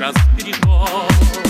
trust in